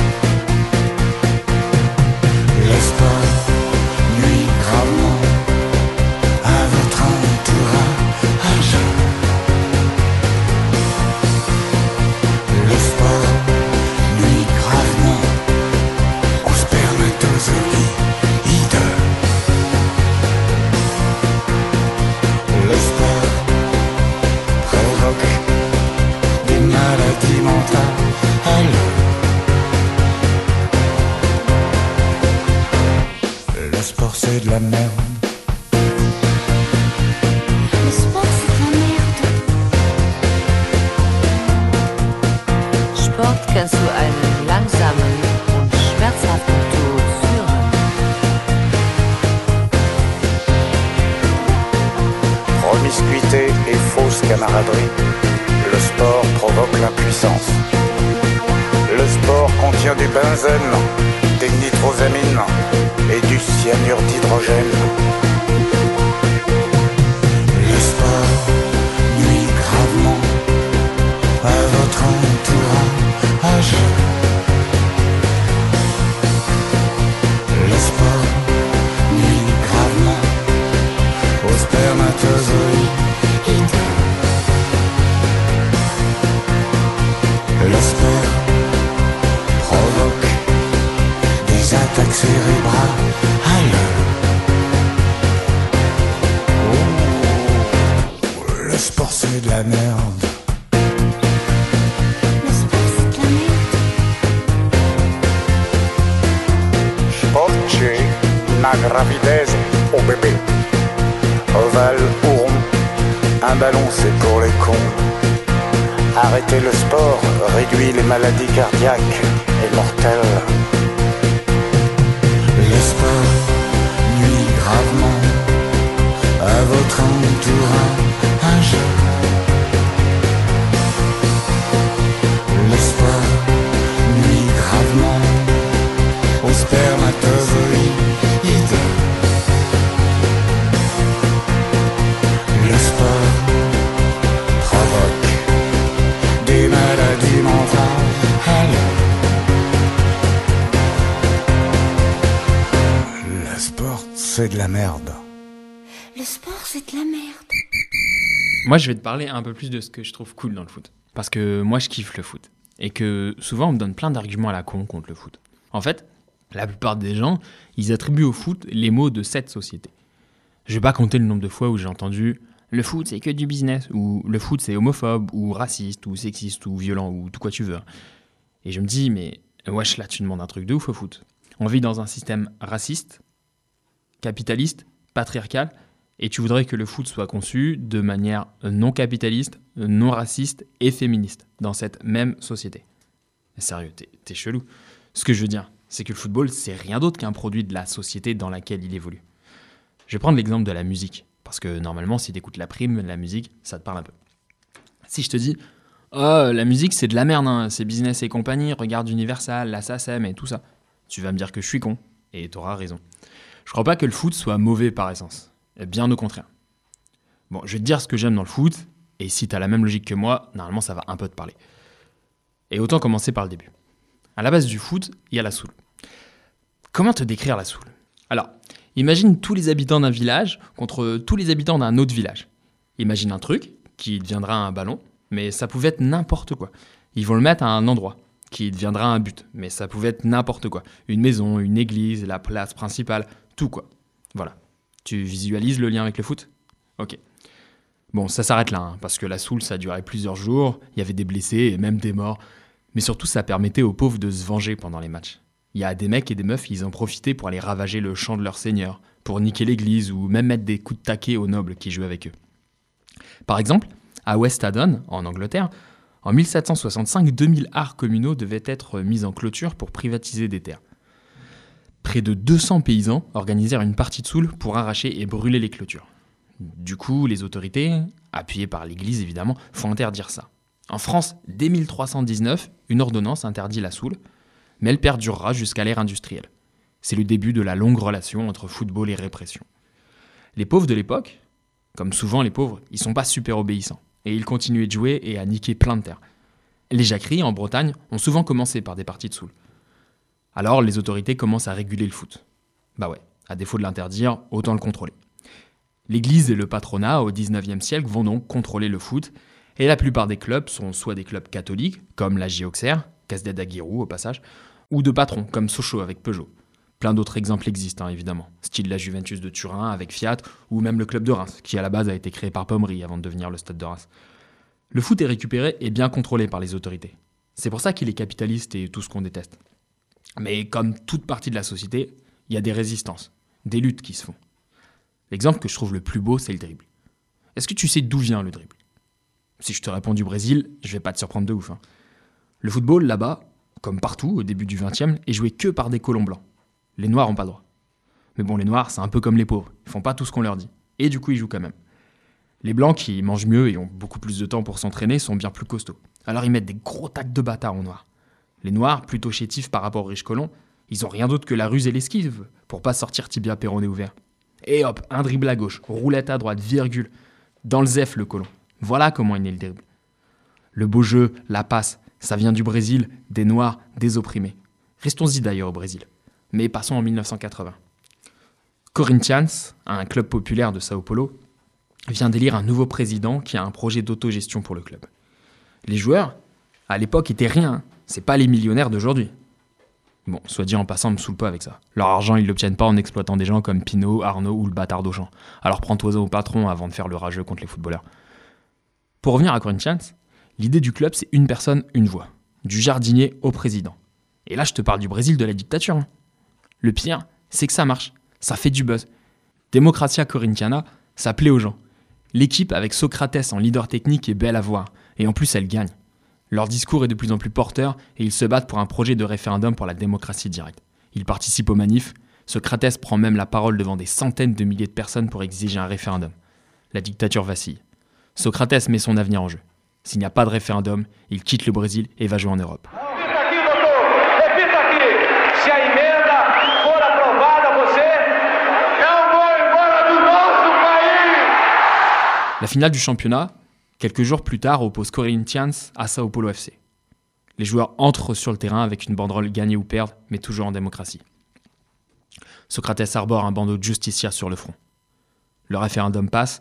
Na gravidez au bébé. Ovale ou rond, un ballon c'est pour les cons. Arrêter le sport réduit les maladies cardiaques et mortelles. Le nuit gravement à votre entourage. C'est de la merde. Le sport, c'est de la merde. Moi, je vais te parler un peu plus de ce que je trouve cool dans le foot. Parce que moi, je kiffe le foot. Et que souvent, on me donne plein d'arguments à la con contre le foot. En fait, la plupart des gens, ils attribuent au foot les mots de cette société. Je vais pas compter le nombre de fois où j'ai entendu le foot, c'est que du business, ou le foot, c'est homophobe, ou raciste, ou sexiste, ou violent, ou tout quoi tu veux. Et je me dis, mais wesh, là, tu demandes un truc de ouf au foot. On vit dans un système raciste, capitaliste, patriarcal, et tu voudrais que le foot soit conçu de manière non capitaliste, non raciste et féministe dans cette même société. Sérieux, t'es, t'es chelou. Ce que je veux dire, c'est que le football, c'est rien d'autre qu'un produit de la société dans laquelle il évolue. Je vais prendre l'exemple de la musique, parce que normalement, si t'écoutes la prime, la musique, ça te parle un peu. Si je te dis, oh, la musique, c'est de la merde, hein, c'est business et compagnie, regarde Universal, la SACEM et tout ça, tu vas me dire que je suis con, et t'auras raison. Je crois pas que le foot soit mauvais par essence. Bien au contraire. Bon, je vais te dire ce que j'aime dans le foot, et si t'as la même logique que moi, normalement ça va un peu te parler. Et autant commencer par le début. À la base du foot, il y a la soule. Comment te décrire la soule? Alors, imagine tous les habitants d'un village contre tous les habitants d'un autre village. Imagine un truc qui deviendra un ballon, mais ça pouvait être n'importe quoi. Ils vont le mettre à un endroit qui deviendra un but, mais ça pouvait être n'importe quoi. Une maison, une église, la place principale, tout quoi. Voilà. Tu visualises le lien avec le foot? Ok. Bon, ça s'arrête là, hein, parce que la soule, ça durait plusieurs jours, il y avait des blessés et même des morts. Mais surtout, ça permettait aux pauvres de se venger pendant les matchs. Il y a des mecs et des meufs, ils en profitaient pour aller ravager le champ de leur seigneur, pour niquer l'église ou même mettre des coups de taquet aux nobles qui jouaient avec eux. Par exemple, à West Haddon, en Angleterre, en 1765, 2000 arts communaux devaient être mis en clôture pour privatiser des terres. Près de 200 paysans organisèrent une partie de soule pour arracher et brûler les clôtures. Du coup, les autorités, appuyées par l'Église évidemment, font interdire ça. En France, dès 1319, une ordonnance interdit la soule, mais elle perdurera jusqu'à l'ère industrielle. C'est le début de la longue relation entre football et répression. Les pauvres de l'époque, comme souvent les pauvres, ils sont pas super obéissants, et ils continuaient de jouer et à niquer plein de terres. Les jacqueries en Bretagne ont souvent commencé par des parties de soule. Alors les autorités commencent à réguler le foot. Bah ouais, à défaut de l'interdire, autant le contrôler. L'Église et le patronat au XIXe siècle vont donc contrôler le foot, et la plupart des clubs sont soit des clubs catholiques, comme la Auxerre, Casdet d'Aguirre au passage, ou de patrons, comme Sochaux avec Peugeot. Plein d'autres exemples existent, hein, évidemment, style la Juventus de Turin avec Fiat, ou même le club de Reims, qui à la base a été créé par Pommery avant de devenir le stade de Reims. Le foot est récupéré et bien contrôlé par les autorités. C'est pour ça qu'il est capitaliste et tout ce qu'on déteste. Mais comme toute partie de la société, il y a des résistances, des luttes qui se font. L'exemple que je trouve le plus beau, c'est le dribble. Est-ce que tu sais d'où vient le dribble? Si je te réponds du Brésil, je vais pas te surprendre de ouf. hein. Le football, là-bas, comme partout au début du XXe, est joué que par des colons blancs. Les noirs ont pas le droit. Mais bon, les noirs, c'est un peu comme les pauvres. Ils font pas tout ce qu'on leur dit. Et du coup, ils jouent quand même. Les blancs qui mangent mieux et ont beaucoup plus de temps pour s'entraîner sont bien plus costauds. Alors ils mettent des gros tacs de bâtards aux noirs. Les noirs, plutôt chétifs par rapport aux riches colons, ils ont rien d'autre que la ruse et l'esquive pour pas sortir tibia péroné ouvert. Et hop, un dribble à gauche, roulette à droite, virgule. Dans le zef, le colon. Voilà comment est le dribble. Le beau jeu, la passe, ça vient du Brésil, des Noirs, des opprimés. Restons-y d'ailleurs au Brésil. Mais passons en 1980. Corinthians, un club populaire de Sao Paulo, vient d'élire un nouveau président qui a un projet d'autogestion pour le club. Les joueurs, à l'époque, étaient rien. C'est pas les millionnaires d'aujourd'hui. Bon, soit dit en passant, me saoule pas avec ça. Leur argent, ils l'obtiennent pas en exploitant des gens comme Pinot, Arnaud ou le bâtard d'Auchan. Alors prends-toi au patron avant de faire le rageux contre les footballeurs. Pour revenir à Corinthians, l'idée du club, c'est une personne, une voix. Du jardinier au président. Et là, je te parle du Brésil de la dictature. hein. Le pire, c'est que ça marche. Ça fait du buzz. Democratia Corinthiana, ça plaît aux gens. L'équipe avec Socrates en leader technique est belle à voir. Et en plus, elle gagne. Leur discours est de plus en plus porteur et ils se battent pour un projet de référendum pour la démocratie directe. Ils participent aux manifs. Socrates prend même la parole devant des centaines de milliers de personnes pour exiger un référendum. La dictature vacille. Socrates met son avenir en jeu. S'il n'y a pas de référendum, il quitte le Brésil et va jouer en Europe. La finale du championnat, quelques jours plus tard, oppose Corinthians à Sao Paulo FC. Les joueurs entrent sur le terrain avec une banderole gagner ou perdre, mais toujours en démocratie. Socrates arbore un bandeau de justicia sur le front. Le référendum passe,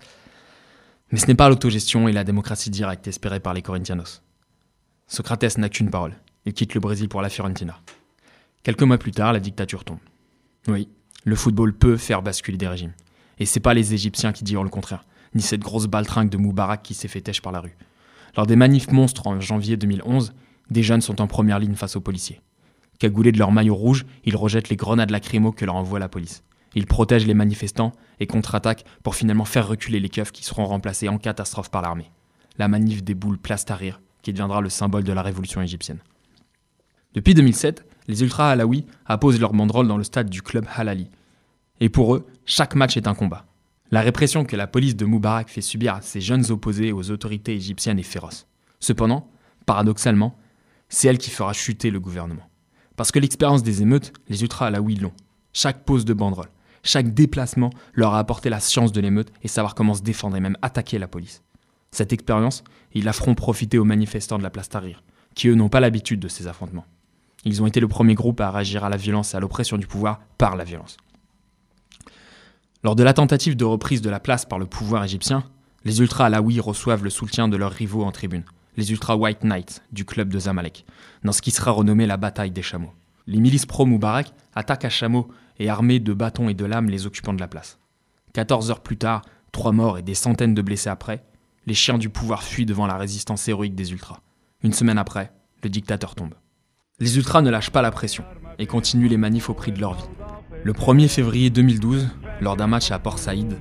mais ce n'est pas l'autogestion et la démocratie directe espérée par les Corinthianos. Socrates n'a qu'une parole. Il quitte le Brésil pour la Fiorentina. Quelques mois plus tard, la dictature tombe. Oui, le football peut faire basculer des régimes. Et c'est pas les Égyptiens qui diront le contraire, ni cette grosse baltringue de Moubarak qui s'est fait têche par la rue. Lors des manifs monstres en janvier 2011, des jeunes sont en première ligne face aux policiers. Cagoulés de leur maillot rouge, ils rejettent les grenades lacrymo que leur envoie la police. Ils protègent les manifestants et contre-attaquent pour finalement faire reculer les keufs qui seront remplacés en catastrophe par l'armée. La manif déboule place Tahrir, qui deviendra le symbole de la révolution égyptienne. Depuis 2007, les ultras halaouis apposent leur banderole dans le stade du club Halali. Et pour eux, chaque match est un combat. La répression que la police de Moubarak fait subir à ses jeunes opposés aux autorités égyptiennes est féroce. Cependant, paradoxalement, c'est elle qui fera chuter le gouvernement. Parce que l'expérience des émeutes, les ultras halaouis l'ont. Chaque pose de banderole, chaque déplacement leur a apporté la science de l'émeute et savoir comment se défendre et même attaquer la police. Cette expérience, ils la feront profiter aux manifestants de la place Tahrir, qui eux n'ont pas l'habitude de ces affrontements. Ils ont été le premier groupe à réagir à la violence et à l'oppression du pouvoir par la violence. Lors de la tentative de reprise de la place par le pouvoir égyptien, les ultras alaouis reçoivent le soutien de leurs rivaux en tribune, les ultra White Knights du club de Zamalek, dans ce qui sera renommé la bataille des chameaux. Les milices pro-Moubarak attaquent à chameaux et armés de bâtons et de lames les occupants de la place. 14 heures plus tard, trois morts et des centaines de blessés après, les chiens du pouvoir fuient devant la résistance héroïque des ultras. Une semaine après, le dictateur tombe. Les ultras ne lâchent pas la pression et continuent les manifs au prix de leur vie. Le 1er février 2012, lors d'un match à Port Saïd,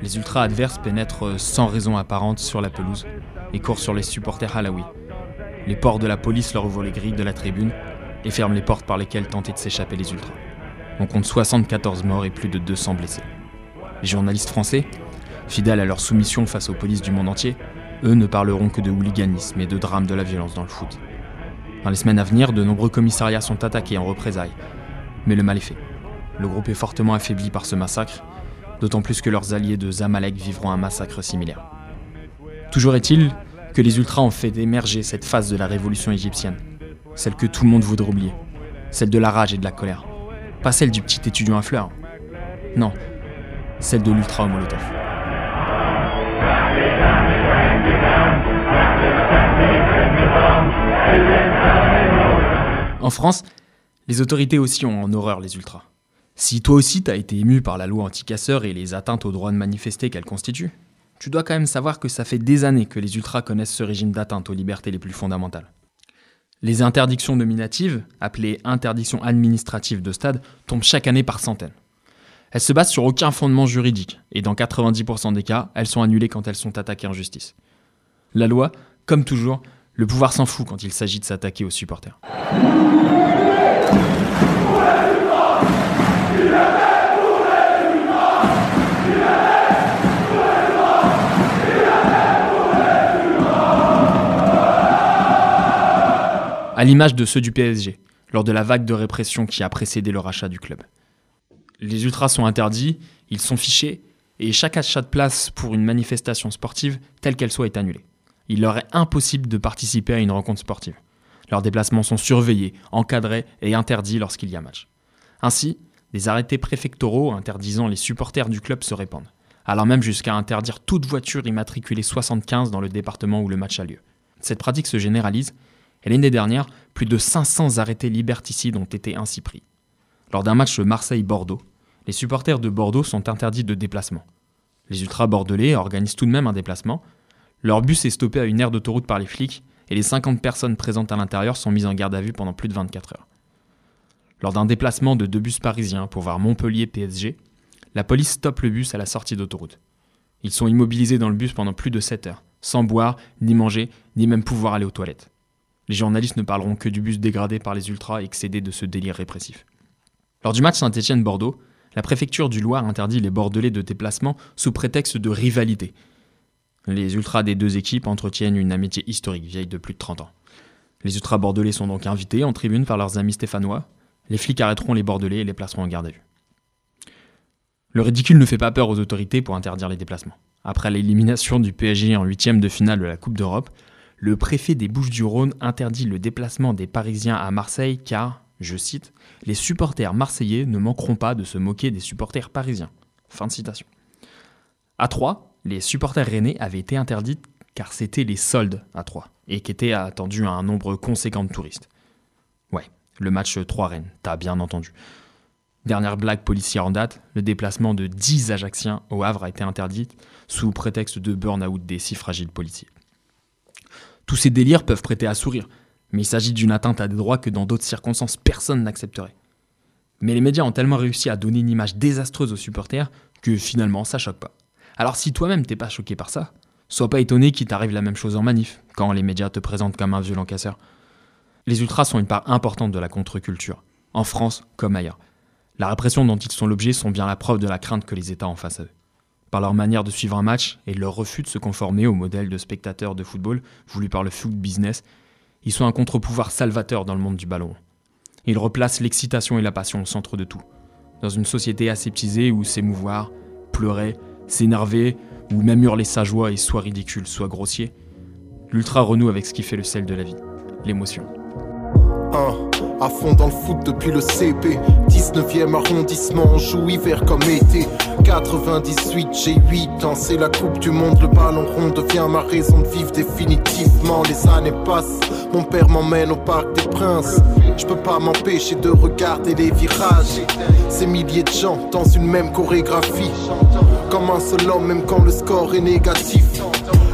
les ultras adverses pénètrent sans raison apparente sur la pelouse et courent sur les supporters halaouis. Les ports de la police leur ouvrent les grilles de la tribune et ferment les portes par lesquelles tentaient de s'échapper les ultras. On compte 74 morts et plus de 200 blessés. Les journalistes français, fidèles à leur soumission face aux polices du monde entier, eux ne parleront que de hooliganisme et de drame de la violence dans le foot. Dans les semaines à venir, de nombreux commissariats sont attaqués en représailles. Mais le mal est fait. Le groupe est fortement affaibli par ce massacre, d'autant plus que leurs alliés de Zamalek vivront un massacre similaire. Toujours est-il que les ultras ont fait émerger cette phase de la révolution égyptienne, celle que tout le monde voudrait oublier, celle de la rage et de la colère. Pas celle du petit étudiant à fleurs. Non, celle de l'ultra Molotov. En France, les autorités aussi ont en horreur les ultras. Si toi aussi t'as été ému par la loi anti-casseurs et les atteintes au droit de manifester qu'elle constitue, tu dois quand même savoir que ça fait des années que les ultras connaissent ce régime d'atteinte aux libertés les plus fondamentales. Les interdictions nominatives, appelées interdictions administratives de stade, tombent chaque année par centaines. Elles se basent sur aucun fondement juridique, et dans 90% des cas, elles sont annulées quand elles sont attaquées en justice. La loi, comme toujours, le pouvoir s'en fout quand il s'agit de s'attaquer aux supporters. À l'image de ceux du PSG, lors de la vague de répression qui a précédé le rachat du club. Les ultras sont interdits, ils sont fichés, et chaque achat de place pour une manifestation sportive, telle qu'elle soit, est annulé. Il leur est impossible de participer à une rencontre sportive. Leurs déplacements sont surveillés, encadrés et interdits lorsqu'il y a match. Ainsi, des arrêtés préfectoraux interdisant les supporters du club se répandent, allant même jusqu'à interdire toute voiture immatriculée 75 dans le département où le match a lieu. Cette pratique se généralise, et l'année dernière, plus de 500 arrêtés liberticides ont été ainsi pris. Lors d'un match Marseille-Bordeaux, les supporters de Bordeaux sont interdits de déplacement. Les ultras bordelais organisent tout de même un déplacement. Leur bus est stoppé à une aire d'autoroute par les flics et les 50 personnes présentes à l'intérieur sont mises en garde à vue pendant plus de 24 heures. Lors d'un déplacement de deux bus parisiens pour voir Montpellier-PSG, la police stoppe le bus à la sortie d'autoroute. Ils sont immobilisés dans le bus pendant plus de 7 heures, sans boire, ni manger, ni même pouvoir aller aux toilettes. Les journalistes ne parleront que du bus dégradé par les ultras excédés de ce délire répressif. Lors du match Saint-Étienne-Bordeaux, la préfecture du Loir interdit les Bordelais de déplacement sous prétexte de rivalité. Les ultras des deux équipes entretiennent une amitié historique vieille de plus de 30 ans. Les ultras bordelais sont donc invités en tribune par leurs amis stéphanois. Les flics arrêteront les bordelais et les placeront en garde à vue. Le ridicule ne fait pas peur aux autorités pour interdire les déplacements. Après l'élimination du PSG en huitième de finale de la Coupe d'Europe, le préfet des Bouches-du-Rhône interdit le déplacement des Parisiens à Marseille car, je cite, les supporters marseillais ne manqueront pas de se moquer des supporters parisiens. Fin de citation. À Troyes, les supporters rennais avaient été interdits car c'était les soldes à Troyes et qu'était attendu un nombre conséquent de touristes. Ouais, le match 3 Rennes, t'as bien entendu. Dernière blague policière en date, le déplacement de 10 Ajacciens au Havre a été interdit sous prétexte de burn-out des si fragiles policiers. Tous ces délires peuvent prêter à sourire, mais il s'agit d'une atteinte à des droits que dans d'autres circonstances personne n'accepterait. Mais les médias ont tellement réussi à donner une image désastreuse aux supporters que finalement ça choque pas. Alors si toi-même t'es pas choqué par ça, sois pas étonné qu'il t'arrive la même chose en manif, quand les médias te présentent comme un violent casseur. Les ultras sont une part importante de la contre-culture, en France comme ailleurs. La répression dont ils sont l'objet sont bien la preuve de la crainte que les États ont face à eux. Par leur manière de suivre un match et leur refus de se conformer au modèle de spectateurs de football voulu par le foot business, ils sont un contre-pouvoir salvateur dans le monde du ballon. Ils replacent l'excitation et la passion au centre de tout. Dans une société aseptisée où s'émouvoir, pleurer, s'énerver, ou même hurler sa joie est soit ridicule, soit grossier, l'ultra renoue avec ce qui fait le sel de la vie, l'émotion. À fond dans le foot depuis le CP 19e arrondissement, on joue hiver comme été. 98, j'ai 8 ans, c'est la coupe du monde. Le ballon rond devient ma raison de vivre définitivement. Les années passent, mon père m'emmène au parc des princes. Je peux pas m'empêcher de regarder les virages. Ces milliers de gens dans une même chorégraphie. Comme un seul homme même quand le score est négatif.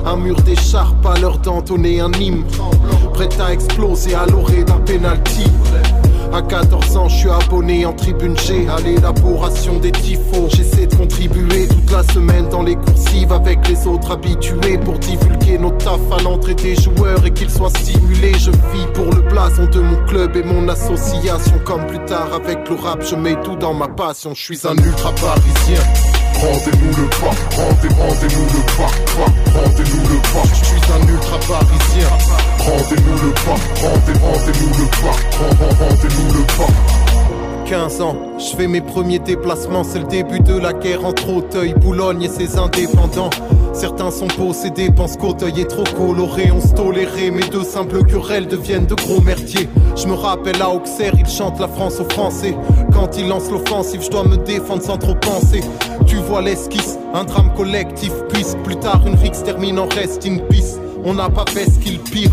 Un mur d'écharpe à l'heure d'entonner un hymne Prêt à exploser à l'orée d'un penalty à 14 ans, je suis abonné en tribune G à l'élaboration des tifos. J'essaie de contribuer toute la semaine dans les coursives avec les autres habitués pour divulguer nos taf à l'entrée des joueurs et qu'ils soient stimulés. Je vis pour le blason de mon club et mon association. Comme plus tard avec le rap, je mets tout dans ma passion. Je suis un ultra parisien. Rendez-nous le pas, rendez, rendez-nous le pas, pas, rendez-nous le pas. Je suis un ultra parisien. Rendez-nous le pas, rendez, rendez-nous le pas, rend- rendez-nous le pas. 15 ans, je fais mes premiers déplacements, c'est le début de la guerre entre Auteuil, Boulogne et ses indépendants. Certains sont possédés, pensent qu'Auteuil est trop coloré, on se tolérait, mais de simples querelles deviennent de gros merdiers. Je me rappelle à Auxerre, ils chantent la France aux Français. Quand ils lancent l'offensive, je dois me défendre sans trop penser. Tu vois l'esquisse, un drame collectif, puisse plus tard une rixe termine en reste in peace. On n'a pas fait ce qu'il pire.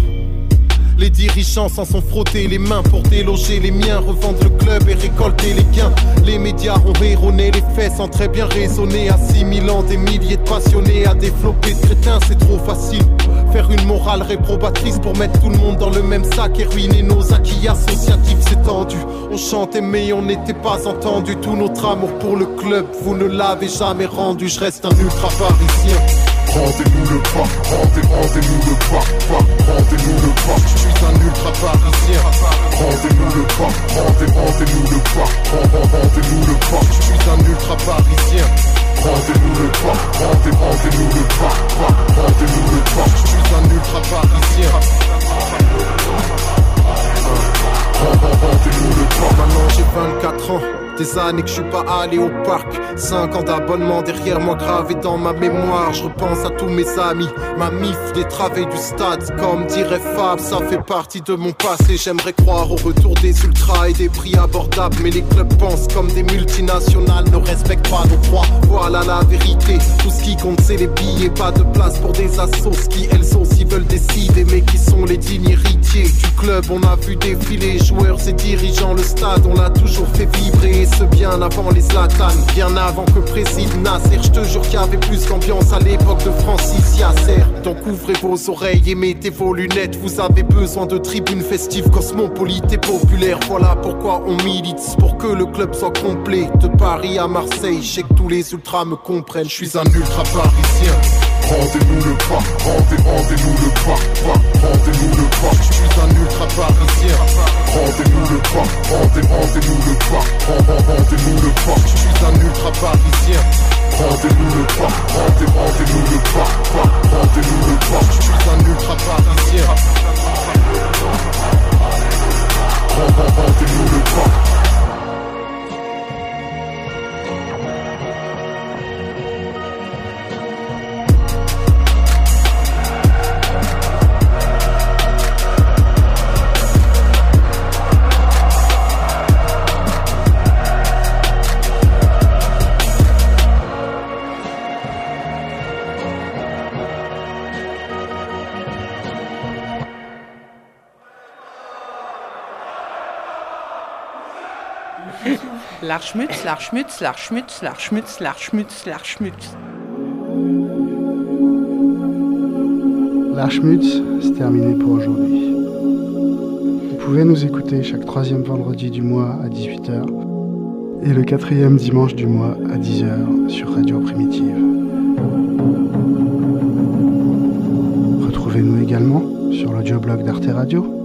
Les dirigeants s'en sont frottés les mains pour déloger les miens, revendre le club et récolter les gains. Les médias ont erroné les faits sans très bien raisonner, assimilant des milliers de passionnés à flopés de crétins, c'est trop facile. Faire une morale réprobatrice pour mettre tout le monde dans le même sac et ruiner nos acquis associatifs, c'est. On chantait mais on n'était pas entendu. Tout notre amour pour le club, vous ne l'avez jamais rendu. Je reste un ultra parisien. Rendez-nous le rendez, rendez-nous le pas, pas, rendez-nous le pas. Je suis un ultra parisien. Rendez-nous le rendez, rendez-nous le rend- rendez-nous le pas. Je suis un ultra parisien. Rendez-nous le rendez, rendez-nous le pas, pas, rendez-nous le pas. Je suis un ultra parisien. Le. Maintenant j'ai 24 ans. Des années que je suis pas allé au parc 5 ans d'abonnement derrière moi gravé dans ma mémoire Je repense à tous mes amis Ma mif des travées du stade Comme dirait Fab ça fait partie de mon passé J'aimerais croire au retour des ultras et des prix abordables Mais les clubs pensent comme des multinationales Ne respectent pas nos droits Voilà la vérité Tout ce qui compte c'est les billets Pas de place pour des assos qui elles aussi veulent décider Mais qui sont les dignes héritiers du club. On a vu défiler joueurs et dirigeants. Le stade on l'a toujours fait vibrer. Et ce bien avant les Zlatan Bien avant que préside Nasser. Je te jure qu'il y avait plus d'ambiance à l'époque de Francis Yasser. Donc ouvrez vos oreilles et mettez vos lunettes. Vous avez besoin de tribunes festives Cosmopolite et populaire Voilà pourquoi on milite Pour que le club soit complet. De Paris à Marseille Je sais que tous les ultras me comprennent. Je suis un ultra parisien Rendez-nous le pas, rendez, rendez-nous le pas, pas, rendez-nous le pas. Je suis un ultra parisien. Rendez-nous le pas, rendez, rendez-nous le pas, rend- rend- rendez-nous le pas. Je suis un ultra parisien. Rendez-nous le pas, rendez, rendez-nous le pas, pas, rendez-nous le pas. Je suis un ultra parisien. Rend- rend- Rendez-nous le pas. L'archmutz, l'archmutz, l'archmutz, l'archmutz, l'archmutz, l'archmutz. L'Archmutz, c'est terminé pour aujourd'hui. Vous pouvez nous écouter chaque troisième vendredi du mois à 18h et le quatrième dimanche du mois à 10h sur Radio Primitive. Retrouvez-nous également sur l'audioblog d'Arte Radio